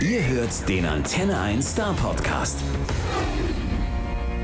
Ihr hört den Antenne 1 Star Podcast.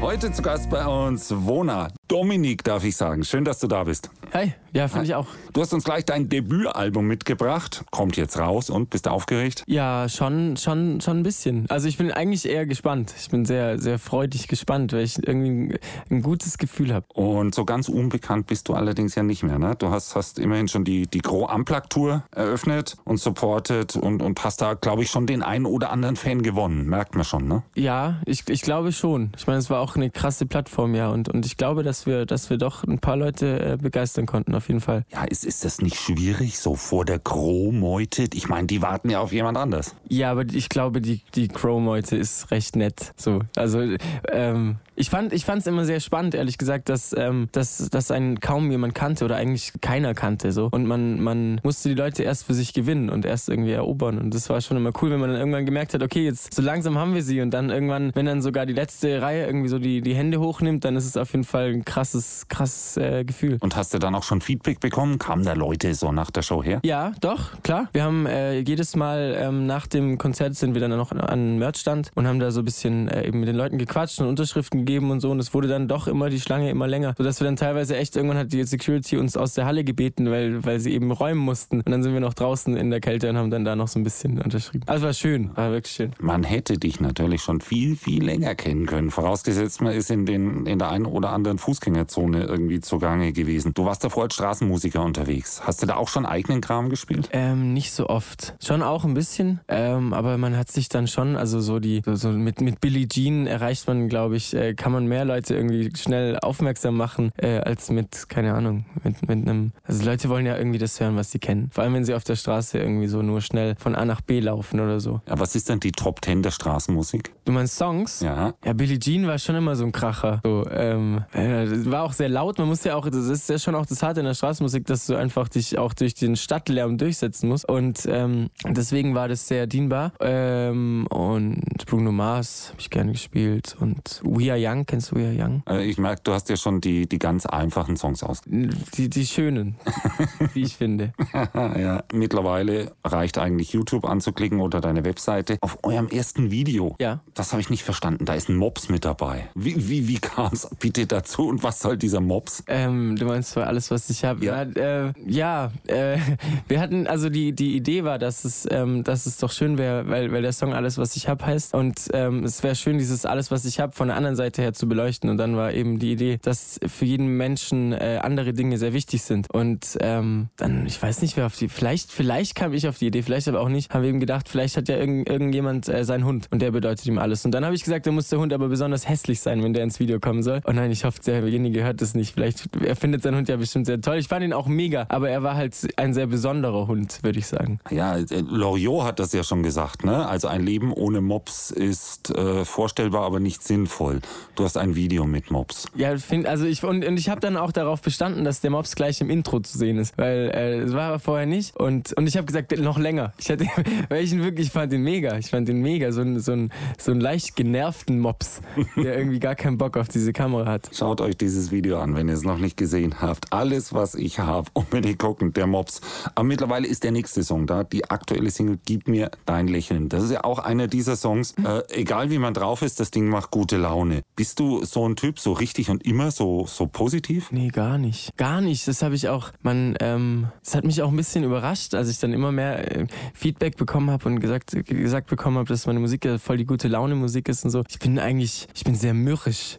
Heute zu Gast bei uns Wona. Dominik, darf ich sagen. Schön, dass du da bist. Hi, ja, finde ich auch. Du hast uns gleich dein Debütalbum mitgebracht. Kommt jetzt raus und bist du aufgeregt? Ja, schon, schon, schon ein bisschen. Also ich bin eigentlich eher gespannt. Ich bin sehr, sehr freudig gespannt, weil ich irgendwie ein, ein gutes Gefühl habe. Und so ganz unbekannt bist du allerdings ja nicht mehr. Ne? Du hast, hast immerhin schon die, die Gro Amplak Tour eröffnet und supportet und, und hast da, glaube ich, schon den einen oder anderen Fan gewonnen. Merkt man schon, ne? Ja, ich, ich glaube schon. Ich meine, es war auch eine krasse Plattform, ja. Und, und ich glaube, dass wir, dass wir doch ein paar Leute äh, begeistern konnten, auf jeden Fall. Ja, ist, ist das nicht schwierig, so vor der Crow-Meute? Ich meine, die warten ja auf jemand anders. Ja, aber ich glaube, die, die Crow-Meute ist recht nett. So, also ähm, ich fand ich fand es immer sehr spannend, ehrlich gesagt, dass, ähm, dass, dass einen kaum jemand kannte oder eigentlich keiner kannte. So. Und man, man musste die Leute erst für sich gewinnen und erst irgendwie erobern. Und das war schon immer cool, wenn man dann irgendwann gemerkt hat, okay, jetzt so langsam haben wir sie. Und dann irgendwann, wenn dann sogar die letzte Reihe irgendwie so die, die Hände hochnimmt, dann ist es auf jeden Fall ein krasses, krasses äh, Gefühl. Und hast du dann auch schon Feedback bekommen? Kamen da Leute so nach der Show her? Ja, doch, klar. Wir haben äh, jedes Mal ähm, nach dem Konzert sind wir dann noch an Merchstand und haben da so ein bisschen äh, eben mit den Leuten gequatscht und Unterschriften gegeben und so. Und es wurde dann doch immer die Schlange immer länger, sodass wir dann teilweise echt irgendwann hat die Security uns aus der Halle gebeten, weil, weil sie eben räumen mussten. Und dann sind wir noch draußen in der Kälte und haben dann da noch so ein bisschen unterschrieben. Also war schön, war wirklich schön. Man hätte dich natürlich schon viel, viel länger kennen können. Vorausgesetzt, man ist in, den, in der einen oder anderen Fußgängerzone irgendwie zugange gewesen. Du warst davor als Straßenmusiker unterwegs. Hast du da auch schon eigenen Kram gespielt? Ähm, nicht so oft. Schon auch ein bisschen, ähm, aber man hat sich dann schon, also so die, so, so mit, mit Billie Jean erreicht man, glaube ich, äh, kann man mehr Leute irgendwie schnell aufmerksam machen, äh, als mit, keine Ahnung, mit, mit einem, also Leute wollen ja irgendwie das hören, was sie kennen. Vor allem, wenn sie auf der Straße irgendwie so nur schnell von A nach B laufen oder so. Ja, was ist denn die Top 10 der Straßenmusik? Du meinst Songs? Ja. Ja, Billie Jean war schon immer so ein Kracher. So, ähm, äh, war auch sehr laut. Man muss ja auch, das ist ja schon auch das Harte in der Straßenmusik, dass du einfach dich auch durch den Stadtlärm durchsetzen musst. Und ähm, deswegen war das sehr dienbar. Ähm, und Bruno Mars habe ich gerne gespielt. Und We Are Young, kennst du Are Young? Äh, Ich merke, du hast ja schon die, die ganz einfachen Songs aus. Die, die schönen, wie ich finde. ja, mittlerweile reicht eigentlich YouTube anzuklicken oder deine Webseite. Auf eurem ersten Video, Ja. das habe ich nicht verstanden, da ist ein Mops mit dabei. Wie, wie, wie kam es bitte dazu und was soll dieser Mops? Ähm, du meinst zwar alles, was ich habe. Ja. Ja, äh, ja äh, wir hatten, also die, die Idee war, dass es, ähm, dass es doch schön wäre, weil, weil der Song Alles, was ich hab heißt. Und ähm, es wäre schön, dieses Alles, was ich hab von der anderen Seite her zu beleuchten. Und dann war eben die Idee, dass für jeden Menschen äh, andere Dinge sehr wichtig sind. Und ähm, dann, ich weiß nicht, wer auf die, vielleicht, vielleicht kam ich auf die Idee, vielleicht aber auch nicht, haben wir eben gedacht, vielleicht hat ja irgend, irgendjemand äh, seinen Hund und der bedeutet ihm alles. Und dann habe ich gesagt, da muss der Hund aber besonders hässlich sein, wenn der ins Video kommen soll. Oh nein, ich hoffe, derjenige hört es nicht. Vielleicht, er findet seinen Hund ja bestimmt sehr toll. Ich fand ihn auch mega, aber er war halt ein sehr besonderer Hund, würde ich sagen. Ja, äh, Loriot hat das ja schon gesagt, ne? Also ein Leben ohne Mops ist äh, vorstellbar, aber nicht sinnvoll. Du hast ein Video mit Mops. Ja, find, also ich und, und ich habe dann auch darauf bestanden, dass der Mops gleich im Intro zu sehen ist, weil äh, es war aber vorher nicht und und ich habe gesagt noch länger. Ich hatte, weil ich ihn wirklich ich fand ihn mega, ich fand ihn mega, so ein so ein so ein leicht genervten Mops, der irgendwie gar keinen Bock auf diese Kamera hat. Schaut euch dieses Video an, wenn ihr es noch nicht gesehen habt. Alles, was ich habe, unbedingt gucken, der Mops. Aber mittlerweile ist der nächste Song da, die aktuelle Single Gib mir dein Lächeln. Das ist ja auch einer dieser Songs. Äh, egal wie man drauf ist, das Ding macht gute Laune. Bist du so ein Typ, so richtig und immer so, so positiv? Nee, gar nicht. Gar nicht. Das habe ich auch, man, ähm, das hat mich auch ein bisschen überrascht, als ich dann immer mehr äh, Feedback bekommen habe und gesagt, gesagt bekommen habe, dass meine Musik ja voll die gute Laune Musik ist und so. Ich bin eigentlich, ich bin sehr mürrisch.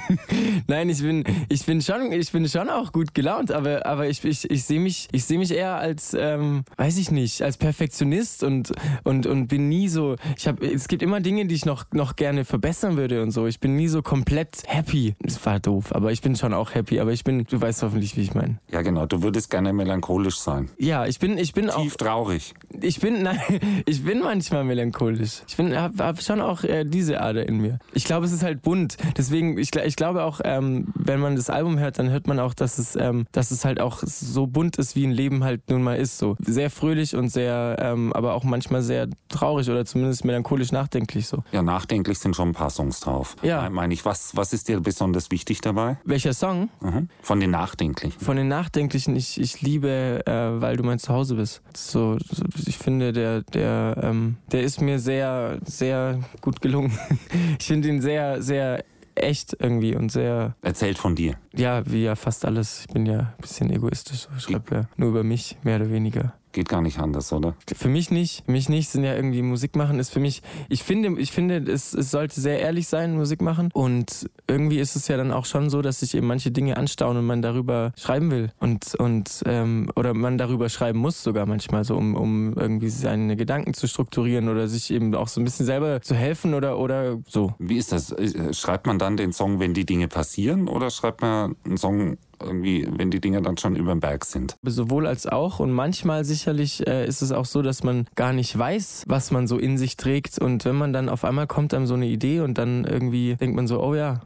Nein, ich bin, ich bin schon, ich bin schon auch gut gelaunt, aber, aber ich, ich, ich sehe mich, ich sehe mich eher als, ähm, weiß ich nicht, als Perfektionist und, und, und bin nie so, ich habe, es gibt immer Dinge, die ich noch, noch gerne verbessern würde und so. Ich bin nie so komplett happy. Das war doof, aber ich bin schon auch happy, aber ich bin, du weißt hoffentlich, wie ich meine. Ja, genau. Du würdest gerne melancholisch sein. Ja, ich bin, ich bin auch, Tief traurig. ich bin, nein, ich bin manchmal melancholisch. Ich bin, hab, hab schon auch äh, diese Ader in mir. Ich glaube, es ist halt bunt. Deswegen, ich, ich glaube auch, ähm, wenn man das Album hört, dann hört man auch, dass es, ähm, dass es halt auch so bunt ist, wie ein Leben halt nun mal ist. So sehr fröhlich und sehr, ähm, aber auch manchmal sehr traurig oder zumindest melancholisch nachdenklich so. Ja, nachdenklich sind schon ein paar Songs drauf. Ja. Meine ich, was, was ist dir besonders wichtig dabei? Welcher Song? Mhm. Von den nachdenklichen. Von den Nachdenklichen, ich, ich liebe, äh, weil du mein Zuhause bist. So, ich finde, der, der, ähm, der ist mir sehr, sehr gut gelungen. ich finde ihn sehr, sehr echt irgendwie und sehr. Erzählt von dir. Ja, wie ja fast alles. Ich bin ja ein bisschen egoistisch. Ich schreibe ja nur über mich, mehr oder weniger. Geht gar nicht anders, oder? Für mich nicht. Für mich nicht sind ja irgendwie Musik machen ist für mich. Ich finde, ich finde, es, es sollte sehr ehrlich sein, Musik machen. Und irgendwie ist es ja dann auch schon so, dass sich eben manche Dinge anstauen und man darüber schreiben will. Und, und ähm, oder man darüber schreiben muss sogar manchmal, so um, um irgendwie seine Gedanken zu strukturieren oder sich eben auch so ein bisschen selber zu helfen oder, oder so. Wie ist das? Schreibt man dann den Song, wenn die Dinge passieren, oder schreibt man einen Song irgendwie, wenn die Dinge dann schon über den Berg sind. Sowohl als auch. Und manchmal sicherlich äh, ist es auch so, dass man gar nicht weiß, was man so in sich trägt. Und wenn man dann auf einmal kommt einem so eine Idee und dann irgendwie denkt man so, oh ja,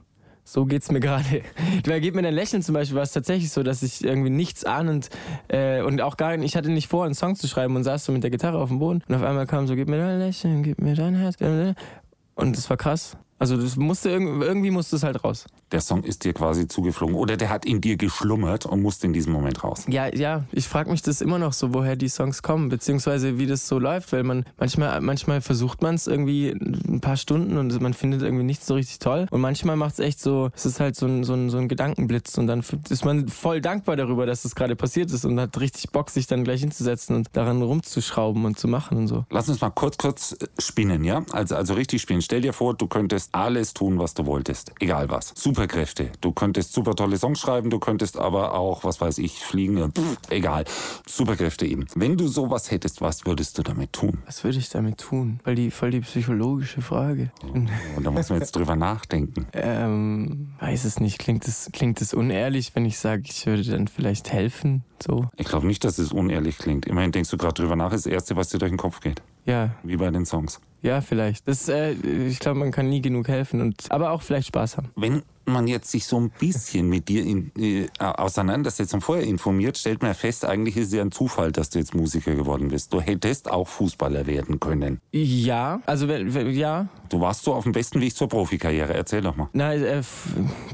so geht's mir gerade. Da geht mir ein Lächeln zum Beispiel, war es tatsächlich so, dass ich irgendwie nichts ahnend äh, und auch gar nicht, ich hatte nicht vor, einen Song zu schreiben und saß so mit der Gitarre auf dem Boden und auf einmal kam so, gib mir dein Lächeln, gib mir dein Herz. Und das war krass. Also das musste irgendwie musste es halt raus. Der Song ist dir quasi zugeflogen oder der hat in dir geschlummert und musste in diesem Moment raus. Ja, ja, ich frage mich das immer noch so, woher die Songs kommen, beziehungsweise wie das so läuft, weil man manchmal, manchmal versucht man es irgendwie ein paar Stunden und man findet irgendwie nichts so richtig toll und manchmal macht es echt so, es ist halt so ein, so, ein, so ein Gedankenblitz und dann ist man voll dankbar darüber, dass das gerade passiert ist und hat richtig Bock, sich dann gleich hinzusetzen und daran rumzuschrauben und zu machen und so. Lass uns mal kurz, kurz spinnen, ja? Also, also richtig spinnen. Stell dir vor, du könntest alles tun, was du wolltest, egal was. Superkräfte. Du könntest super tolle Songs schreiben, du könntest aber auch, was weiß ich, fliegen, pff, egal. Superkräfte eben. Wenn du sowas hättest, was würdest du damit tun? Was würde ich damit tun? Weil die voll die psychologische Frage. Oh, und da muss man jetzt drüber nachdenken. Ähm, weiß es nicht. Klingt es klingt es unehrlich, wenn ich sage, ich würde dann vielleicht helfen? So. Ich glaube nicht, dass es unehrlich klingt. Immerhin denkst du gerade drüber nach, ist das Erste, was dir durch den Kopf geht. Ja. Wie bei den Songs. Ja, vielleicht. Das, äh, ich glaube, man kann nie genug helfen und aber auch vielleicht Spaß haben. Wenn man jetzt sich so ein bisschen mit dir in, äh, auseinandersetzt und vorher informiert, stellt man fest, eigentlich ist es ja ein Zufall, dass du jetzt Musiker geworden bist. Du hättest auch Fußballer werden können. Ja, also ja. Du warst so auf dem besten Weg zur Profikarriere. Erzähl doch mal. Na, äh,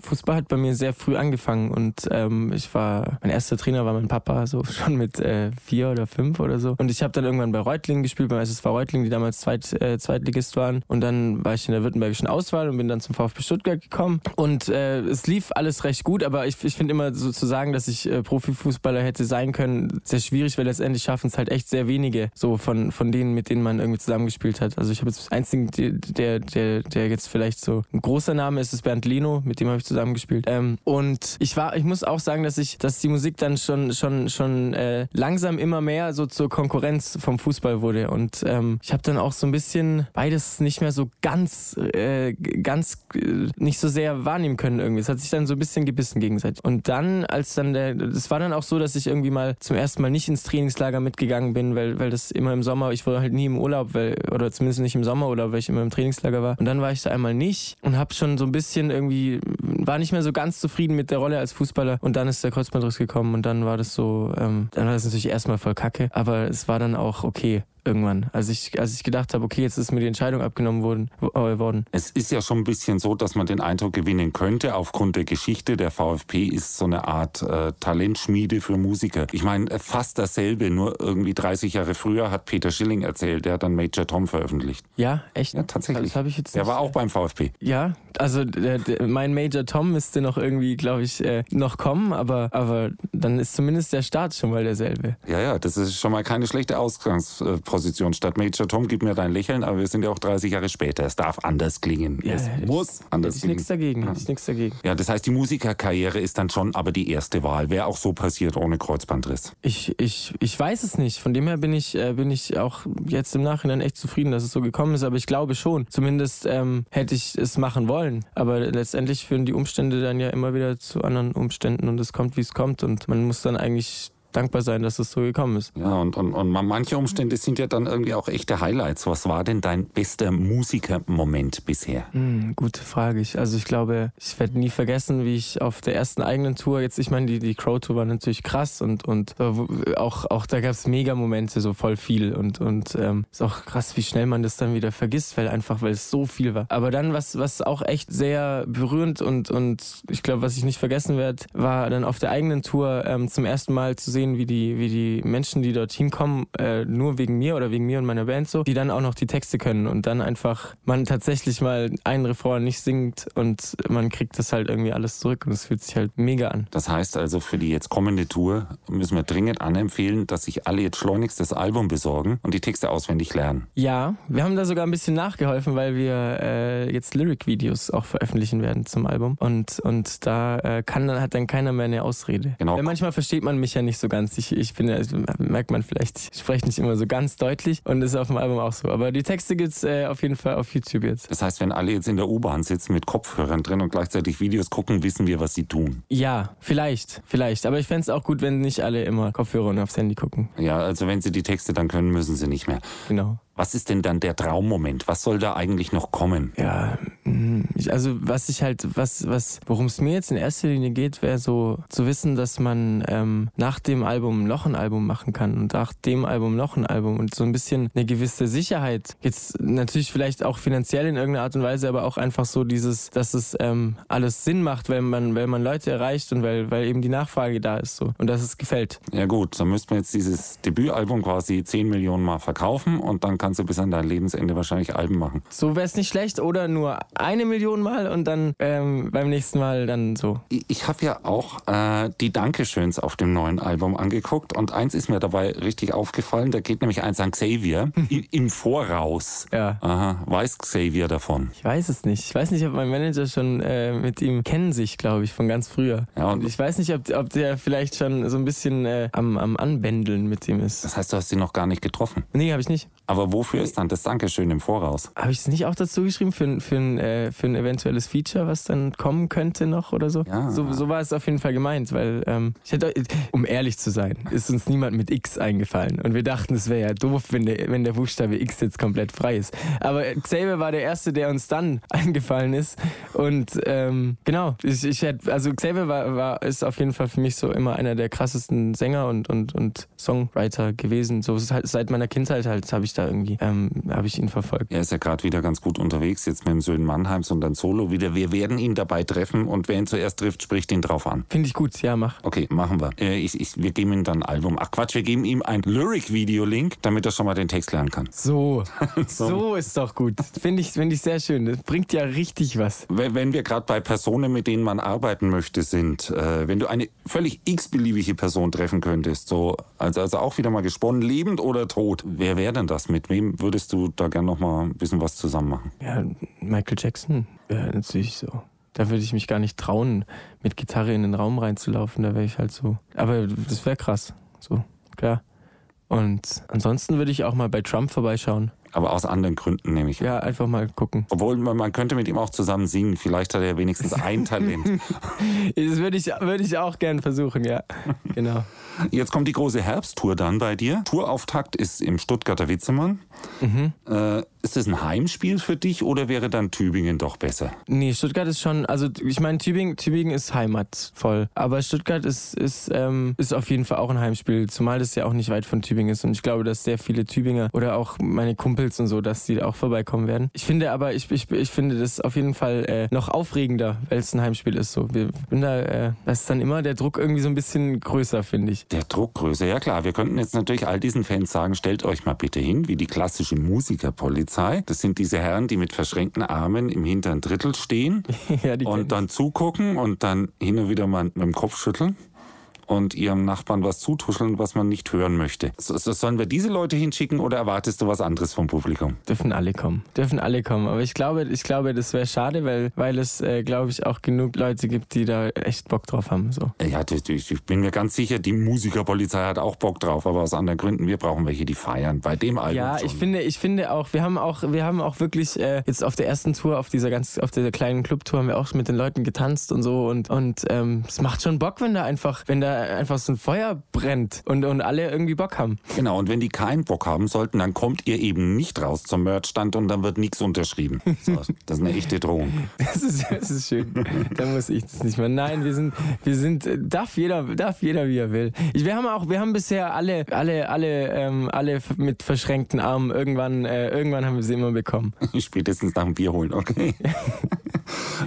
Fußball hat bei mir sehr früh angefangen und ähm, ich war, mein erster Trainer war mein Papa, so schon mit äh, vier oder fünf oder so. Und ich habe dann irgendwann bei Reutlingen gespielt, beim SSV Reutlingen, die damals Zweit, äh, Zweitligist waren. Und dann war ich in der württembergischen Auswahl und bin dann zum VfB Stuttgart gekommen. Und äh, es lief alles recht gut, aber ich, ich finde immer so zu sagen, dass ich äh, Profifußballer hätte sein können, sehr schwierig, weil letztendlich schaffen es halt echt sehr wenige, so von, von denen, mit denen man irgendwie zusammengespielt hat. Also ich habe jetzt einzigen, der, der, der jetzt vielleicht so ein großer Name ist, ist Bernd Leno, mit dem habe ich zusammengespielt. Ähm, und ich war, ich muss auch sagen, dass ich, dass die Musik dann schon, schon, schon äh, langsam immer mehr so zur Konkurrenz vom Fußball wurde. Und ähm, ich habe dann auch so ein bisschen beides nicht mehr so ganz, äh, ganz äh, nicht so sehr wahrnehmen können irgendwie. Es hat sich dann so ein bisschen gebissen gegenseitig. Und dann, als dann der, es war dann auch so, dass ich irgendwie mal zum ersten Mal nicht ins Trainingslager mitgegangen bin, weil, weil das immer im Sommer, ich war halt nie im Urlaub, weil, oder zumindest nicht im Sommerurlaub, weil ich immer im Trainingslager war. Und dann war ich da einmal nicht und habe schon so ein bisschen irgendwie, war nicht mehr so ganz zufrieden mit der Rolle als Fußballer. Und dann ist der Kreuzbandriss gekommen und dann war das so, ähm, dann war das natürlich erstmal voll kacke, aber es war dann auch okay irgendwann. Als ich, als ich gedacht habe, okay, jetzt ist mir die Entscheidung abgenommen worden, äh, worden. Es ist ja schon ein bisschen so, dass man den Eindruck gewinnen könnte, aufgrund der Geschichte, der VfP ist so eine Art äh, Talentschmiede für Musiker. Ich meine, äh, fast dasselbe, nur irgendwie 30 Jahre früher hat Peter Schilling erzählt, der hat dann Major Tom veröffentlicht. Ja, echt? Ja, tatsächlich. Das habe ich jetzt Der war auch beim VfP. Ja, also der, der, mein Major Tom müsste noch irgendwie, glaube ich, äh, noch kommen, aber, aber dann ist zumindest der Start schon mal derselbe. Ja, ja, das ist schon mal keine schlechte Ausgangsposition. Statt Major Tom, gib mir dein Lächeln, aber wir sind ja auch 30 Jahre später. Es darf anders klingen. Ja, es muss anders ich klingen. nichts dagegen, Ja. ich nichts dagegen. Ja, das heißt, die Musikerkarriere ist dann schon aber die erste Wahl. Wäre auch so passiert ohne Kreuzbandriss. Ich, ich, ich weiß es nicht. Von dem her bin ich, äh, bin ich auch jetzt im Nachhinein echt zufrieden, dass es so gekommen ist. Aber ich glaube schon. Zumindest ähm, hätte ich es machen wollen. Aber letztendlich führen die Umstände dann ja immer wieder zu anderen Umständen und es kommt, wie es kommt. Und man muss dann eigentlich dankbar sein, dass es so gekommen ist. Ja, und, und, und manche Umstände sind ja dann irgendwie auch echte Highlights. Was war denn dein bester Musikermoment bisher? Hm, gute Frage. Ich, also ich glaube, ich werde nie vergessen, wie ich auf der ersten eigenen Tour, jetzt, ich meine, die, die Crow-Tour war natürlich krass und, und so, auch, auch da gab es Mega-Momente, so voll viel. Und, und ähm, ist auch krass, wie schnell man das dann wieder vergisst, weil einfach, weil es so viel war. Aber dann, was, was auch echt sehr berührend und, und ich glaube, was ich nicht vergessen werde, war dann auf der eigenen Tour ähm, zum ersten Mal zu sehen, sehen, wie die, wie die Menschen, die dorthin kommen, äh, nur wegen mir oder wegen mir und meiner Band so, die dann auch noch die Texte können und dann einfach man tatsächlich mal einen Refrain nicht singt und man kriegt das halt irgendwie alles zurück und es fühlt sich halt mega an. Das heißt also, für die jetzt kommende Tour müssen wir dringend anempfehlen, dass sich alle jetzt schleunigst das Album besorgen und die Texte auswendig lernen. Ja, wir haben da sogar ein bisschen nachgeholfen, weil wir äh, jetzt Lyric-Videos auch veröffentlichen werden zum Album und, und da äh, kann dann, hat dann keiner mehr eine Ausrede. Genau. Weil manchmal versteht man mich ja nicht so ganz. Ich, ich bin ja, merkt man vielleicht, ich spreche nicht immer so ganz deutlich und das ist auf dem Album auch so. Aber die Texte gibt's äh, auf jeden Fall auf YouTube jetzt. Das heißt, wenn alle jetzt in der U-Bahn sitzen mit Kopfhörern drin und gleichzeitig Videos gucken, wissen wir, was sie tun. Ja, vielleicht, vielleicht. Aber ich fände es auch gut, wenn nicht alle immer Kopfhörer und aufs Handy gucken. Ja, also wenn sie die Texte dann können, müssen sie nicht mehr. Genau. Was ist denn dann der Traummoment? Was soll da eigentlich noch kommen? Ja, also was ich halt, was, was, worum es mir jetzt in erster Linie geht, wäre so zu wissen, dass man ähm, nach dem Album noch ein Album machen kann und nach dem Album noch ein Album und so ein bisschen eine gewisse Sicherheit. Jetzt natürlich vielleicht auch finanziell in irgendeiner Art und Weise, aber auch einfach so dieses, dass es ähm, alles Sinn macht, wenn man, wenn man Leute erreicht und weil, weil eben die Nachfrage da ist so und dass es gefällt. Ja gut, dann müsste man jetzt dieses Debütalbum quasi 10 Millionen Mal verkaufen und dann kannst du bis an dein Lebensende wahrscheinlich Alben machen. So wäre es nicht schlecht oder nur eine Million Mal und dann ähm, beim nächsten Mal dann so. Ich, habe ja auch äh, die Dankeschöns auf dem neuen Album angeguckt und eins ist mir dabei richtig aufgefallen, da geht nämlich eins an Xavier im Voraus. Ja. Aha, weiß Xavier davon? Ich weiß es nicht. Ich weiß nicht, ob mein Manager schon äh, mit ihm kennen sich, glaube ich, von ganz früher. Ja, und- ich weiß nicht, ob, ob der vielleicht schon so ein bisschen äh, am, am Anbändeln mit ihm ist. Das heißt, du hast sie noch gar nicht getroffen. Nee, habe ich nicht. Aber wofür ist dann das Dankeschön im Voraus? Habe ich es nicht auch dazu geschrieben für, ein- für, ein, äh, für ein eventuelles Feature, was dann kommen könnte noch oder so? Ja. So, so war es auf jeden Fall gemeint, weil ähm, hätte, um ehrlich zu sein, ist uns niemand mit X eingefallen. Und wir dachten, es wäre ja doof, wenn der, wenn der Buchstabe X jetzt komplett frei ist. Aber Xavier war der Erste, der uns dann eingefallen ist. Und ähm, genau, ich, ich hätte, also Xavier war, war, ist auf jeden Fall für mich so immer einer der krassesten Sänger und, und, und Songwriter gewesen. So seit meiner Kindheit halt habe ich da irgendwie, ähm, habe ich ihn verfolgt. Er ist ja gerade wieder ganz gut unterwegs, jetzt mit dem Söhnen Mannheims und dann Solo wieder. Wir werden ihn dabei treffen und wer ihn zuerst trifft, spricht ihn drauf an. Finde ich gut, ja, mach. Okay, machen wir. Äh, ich, ich, wir geben ihm dann ein Album. Ach Quatsch, wir geben ihm ein Lyric-Video-Link, damit er schon mal den Text lernen kann. So, so ist doch gut. Finde ich, finde ich sehr schön. Das bringt ja richtig was. Wenn wenn wir gerade bei Personen, mit denen man arbeiten möchte, sind, äh, wenn du eine völlig x-beliebige Person treffen könntest, so, also, also auch wieder mal gesponnen, lebend oder tot, wer wäre denn das? Mit wem würdest du da gern noch mal ein bisschen was zusammen machen? Ja, Michael Jackson wäre natürlich so. Da würde ich mich gar nicht trauen, mit Gitarre in den Raum reinzulaufen. Da wäre ich halt so. Aber das wäre krass. So, klar. Und ansonsten würde ich auch mal bei Trump vorbeischauen. Aber aus anderen Gründen nehme ich. Ja, einfach mal gucken. Obwohl man, man könnte mit ihm auch zusammen singen. Vielleicht hat er wenigstens ein Talent. Das würde ich, würde ich auch gern versuchen, ja. Genau. Jetzt kommt die große Herbsttour dann bei dir. Tourauftakt ist im Stuttgarter Witzemann. Mhm. Äh, ist das ein Heimspiel für dich oder wäre dann Tübingen doch besser? Nee, Stuttgart ist schon, also ich meine, Tübingen, Tübingen ist heimatvoll. Aber Stuttgart ist, ist, ähm, ist auf jeden Fall auch ein Heimspiel, zumal das ja auch nicht weit von Tübingen ist. Und ich glaube, dass sehr viele Tübinger oder auch meine Kumpels und so, dass die auch vorbeikommen werden. Ich finde aber, ich, ich, ich finde das auf jeden Fall äh, noch aufregender, weil es ein Heimspiel ist. So. Wir, bin da, äh, da ist dann immer der Druck irgendwie so ein bisschen größer, finde ich. Der Druckgröße, ja klar. Wir könnten jetzt natürlich all diesen Fans sagen, stellt euch mal bitte hin, wie die klassische Musikerpolizei. Das sind diese Herren, die mit verschränkten Armen im hinteren Drittel stehen ja, und dann zugucken und dann hin und wieder mal mit dem Kopf schütteln und ihrem Nachbarn was zutuscheln, was man nicht hören möchte. So, so, sollen wir diese Leute hinschicken oder erwartest du was anderes vom Publikum? Dürfen alle kommen. Dürfen alle kommen. Aber ich glaube, ich glaube, das wäre schade, weil, weil es, äh, glaube ich, auch genug Leute gibt, die da echt Bock drauf haben. So. Ja, ich bin mir ganz sicher, die Musikerpolizei hat auch Bock drauf, aber aus anderen Gründen. Wir brauchen welche, die feiern. Bei dem Album Ja, schon. ich finde, ich finde auch, wir haben auch, wir haben auch wirklich äh, jetzt auf der ersten Tour, auf dieser ganz, auf dieser kleinen Clubtour, haben wir auch mit den Leuten getanzt und so und und ähm, es macht schon Bock, wenn da einfach, wenn da einfach so ein Feuer brennt und und alle irgendwie Bock haben. Genau, und wenn die keinen Bock haben sollten, dann kommt ihr eben nicht raus zum Merchstand und dann wird nichts unterschrieben. So, das ist eine echte Drohung. Das ist, das ist schön. da muss ich das nicht mehr. Nein, wir sind, wir sind, darf jeder, darf jeder wie er will. Ich, wir haben auch, wir haben bisher alle, alle, alle, ähm, alle mit verschränkten Armen. Irgendwann, äh, irgendwann haben wir sie immer bekommen. Spätestens nach dem Bier holen, okay?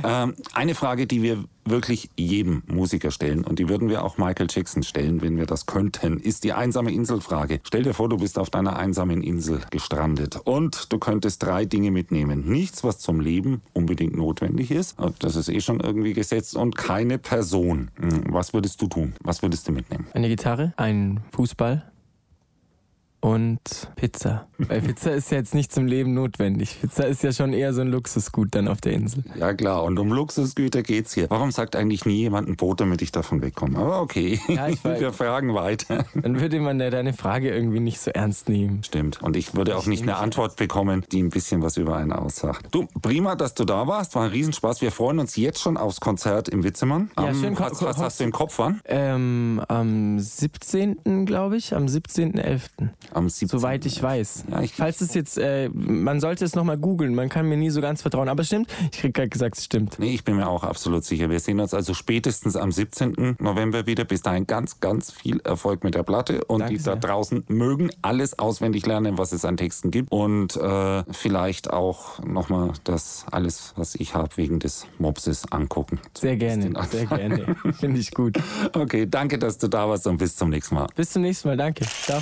ähm, eine Frage, die wir wirklich jedem Musiker stellen und die würden wir auch Michael Jackson stellen, wenn wir das könnten, ist die einsame Inselfrage. Stell dir vor, du bist auf deiner einsamen Insel gestrandet und du könntest drei Dinge mitnehmen. Nichts, was zum Leben unbedingt notwendig ist, das ist eh schon irgendwie gesetzt und keine Person. Hm, was würdest du tun? Was würdest du mitnehmen? Eine Gitarre, ein Fußball, und Pizza. Weil Pizza ist ja jetzt nicht zum Leben notwendig. Pizza ist ja schon eher so ein Luxusgut dann auf der Insel. Ja klar, und um Luxusgüter geht's hier. Warum sagt eigentlich nie jemand ein Boot, damit ich davon wegkomme? Aber okay, ja, wir fragen weiter. Dann würde man ja deine Frage irgendwie nicht so ernst nehmen. Stimmt. Und ich würde auch nicht eine Antwort bekommen, die ein bisschen was über einen aussagt. Du, prima, dass du da warst. War ein Riesenspaß. Wir freuen uns jetzt schon aufs Konzert im Witzemann. Ja, am, schön. Was, was hast du im Kopf, wann? Ähm, am 17. glaube ich, am 17.11. Am 17. Soweit ich weiß. Ja, ich Falls es jetzt, äh, man sollte es nochmal googeln, man kann mir nie so ganz vertrauen. Aber es stimmt, ich krieg gerade gesagt, es stimmt. Nee, ich bin mir auch absolut sicher. Wir sehen uns also spätestens am 17. November wieder. Bis dahin ganz, ganz viel Erfolg mit der Platte. Und Danke die sehr. da draußen mögen alles auswendig lernen, was es an Texten gibt. Und äh, vielleicht auch nochmal das alles, was ich habe, wegen des Mopses angucken. Sehr gerne, sehr gerne. Finde ich gut. Okay, danke, dass du da warst und bis zum nächsten Mal. Bis zum nächsten Mal, danke. Ciao.